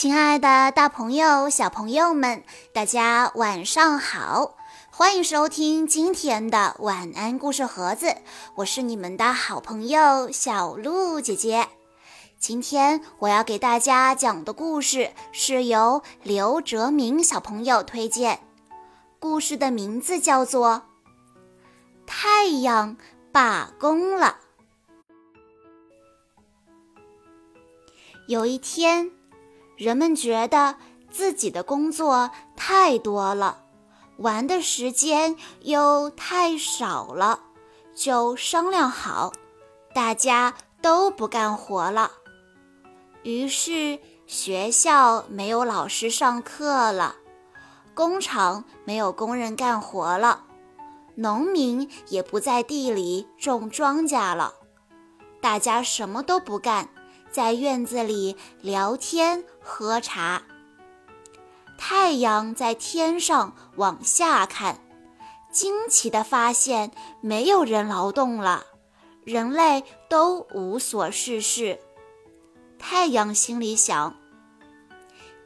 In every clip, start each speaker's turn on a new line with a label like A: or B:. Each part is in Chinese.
A: 亲爱的，大朋友、小朋友们，大家晚上好！欢迎收听今天的晚安故事盒子，我是你们的好朋友小鹿姐姐。今天我要给大家讲的故事是由刘哲明小朋友推荐，故事的名字叫做《太阳罢工了》。有一天。人们觉得自己的工作太多了，玩的时间又太少了，就商量好，大家都不干活了。于是学校没有老师上课了，工厂没有工人干活了，农民也不在地里种庄稼了，大家什么都不干。在院子里聊天喝茶。太阳在天上往下看，惊奇地发现没有人劳动了，人类都无所事事。太阳心里想：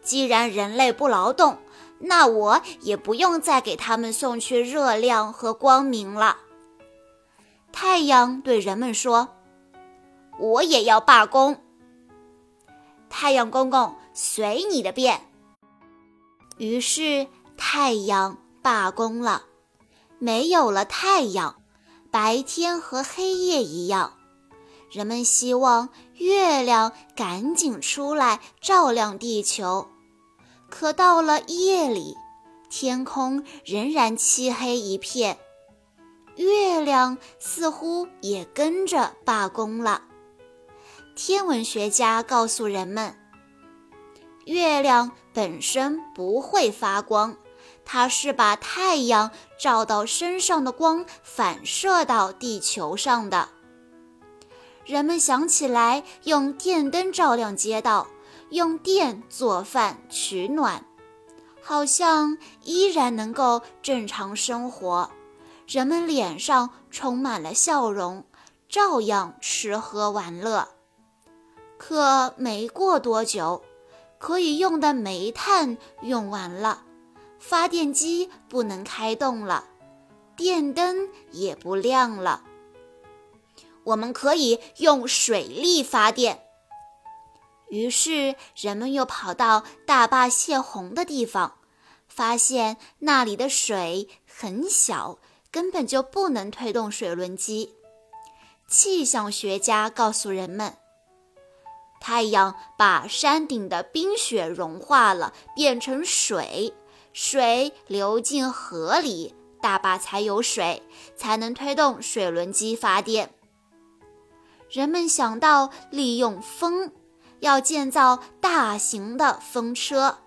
A: 既然人类不劳动，那我也不用再给他们送去热量和光明了。太阳对人们说：“我也要罢工。”太阳公公，随你的便。于是太阳罢工了，没有了太阳，白天和黑夜一样。人们希望月亮赶紧出来照亮地球，可到了夜里，天空仍然漆黑一片，月亮似乎也跟着罢工了。天文学家告诉人们，月亮本身不会发光，它是把太阳照到身上的光反射到地球上的。人们想起来用电灯照亮街道，用电做饭取暖，好像依然能够正常生活。人们脸上充满了笑容，照样吃喝玩乐。可没过多久，可以用的煤炭用完了，发电机不能开动了，电灯也不亮了。我们可以用水力发电。于是人们又跑到大坝泄洪的地方，发现那里的水很小，根本就不能推动水轮机。气象学家告诉人们。太阳把山顶的冰雪融化了，变成水，水流进河里，大坝才有水，才能推动水轮机发电。人们想到利用风，要建造大型的风车。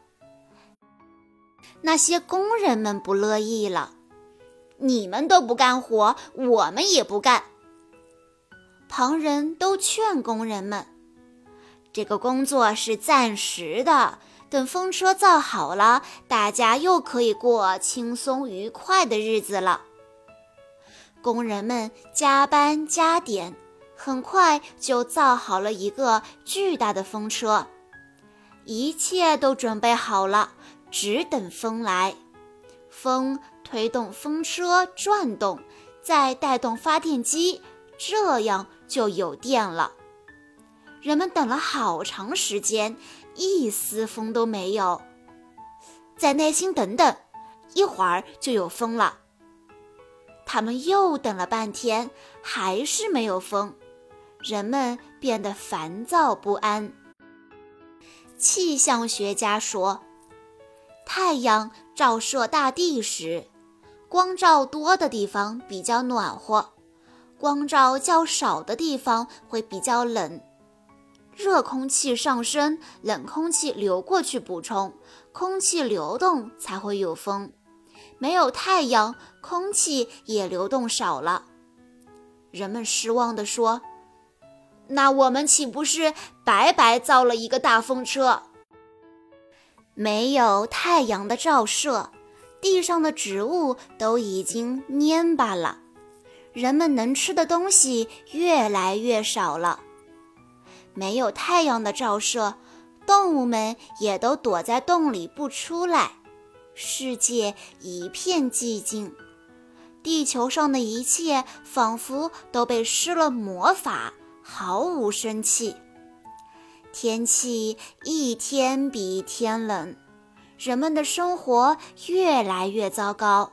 A: 那些工人们不乐意了：“你们都不干活，我们也不干。”旁人都劝工人们。这个工作是暂时的，等风车造好了，大家又可以过轻松愉快的日子了。工人们加班加点，很快就造好了一个巨大的风车。一切都准备好了，只等风来。风推动风车转动，再带动发电机，这样就有电了。人们等了好长时间，一丝风都没有。再耐心等等，一会儿就有风了。他们又等了半天，还是没有风，人们变得烦躁不安。气象学家说，太阳照射大地时，光照多的地方比较暖和，光照较少的地方会比较冷。热空气上升，冷空气流过去补充，空气流动才会有风。没有太阳，空气也流动少了。人们失望地说：“那我们岂不是白白造了一个大风车？”没有太阳的照射，地上的植物都已经蔫巴了，人们能吃的东西越来越少了。没有太阳的照射，动物们也都躲在洞里不出来，世界一片寂静。地球上的一切仿佛都被施了魔法，毫无生气。天气一天比一天冷，人们的生活越来越糟糕。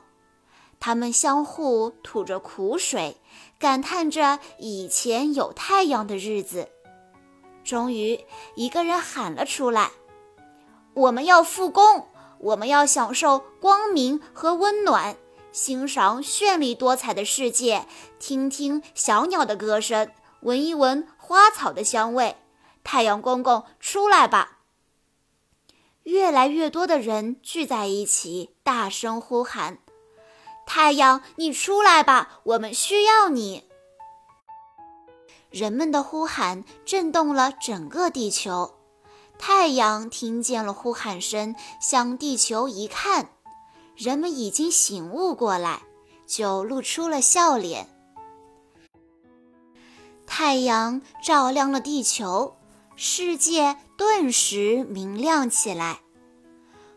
A: 他们相互吐着苦水，感叹着以前有太阳的日子。终于，一个人喊了出来：“我们要复工，我们要享受光明和温暖，欣赏绚丽多彩的世界，听听小鸟的歌声，闻一闻花草的香味。”太阳公公，出来吧！越来越多的人聚在一起，大声呼喊：“太阳，你出来吧！我们需要你！”人们的呼喊震动了整个地球。太阳听见了呼喊声，向地球一看，人们已经醒悟过来，就露出了笑脸。太阳照亮了地球。世界顿时明亮起来，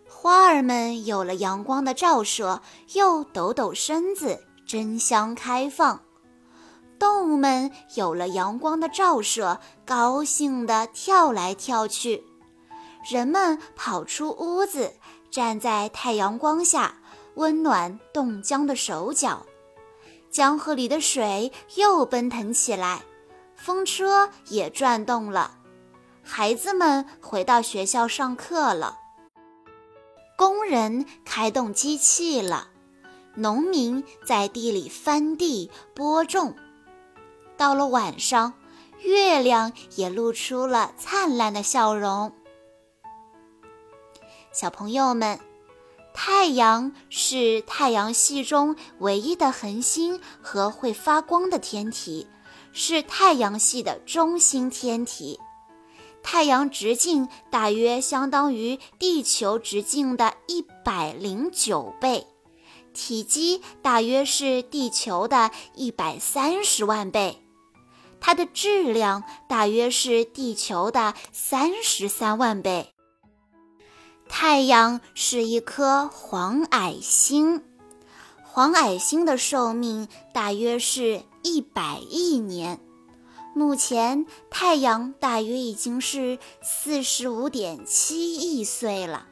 A: 花儿们有了阳光的照射，又抖抖身子争相开放；动物们有了阳光的照射，高兴地跳来跳去；人们跑出屋子，站在太阳光下，温暖冻僵的手脚；江河里的水又奔腾起来，风车也转动了。孩子们回到学校上课了，工人开动机器了，农民在地里翻地播种。到了晚上，月亮也露出了灿烂的笑容。小朋友们，太阳是太阳系中唯一的恒星和会发光的天体，是太阳系的中心天体。太阳直径大约相当于地球直径的一百零九倍，体积大约是地球的一百三十万倍，它的质量大约是地球的三十三万倍。太阳是一颗黄矮星，黄矮星的寿命大约是一百亿年。目前，太阳大约已经是四十五点七亿岁了。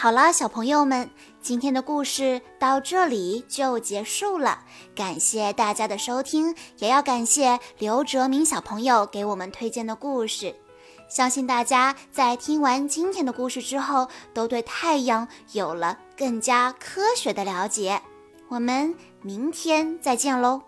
A: 好了，小朋友们，今天的故事到这里就结束了。感谢大家的收听，也要感谢刘哲明小朋友给我们推荐的故事。相信大家在听完今天的故事之后，都对太阳有了更加科学的了解。我们明天再见喽！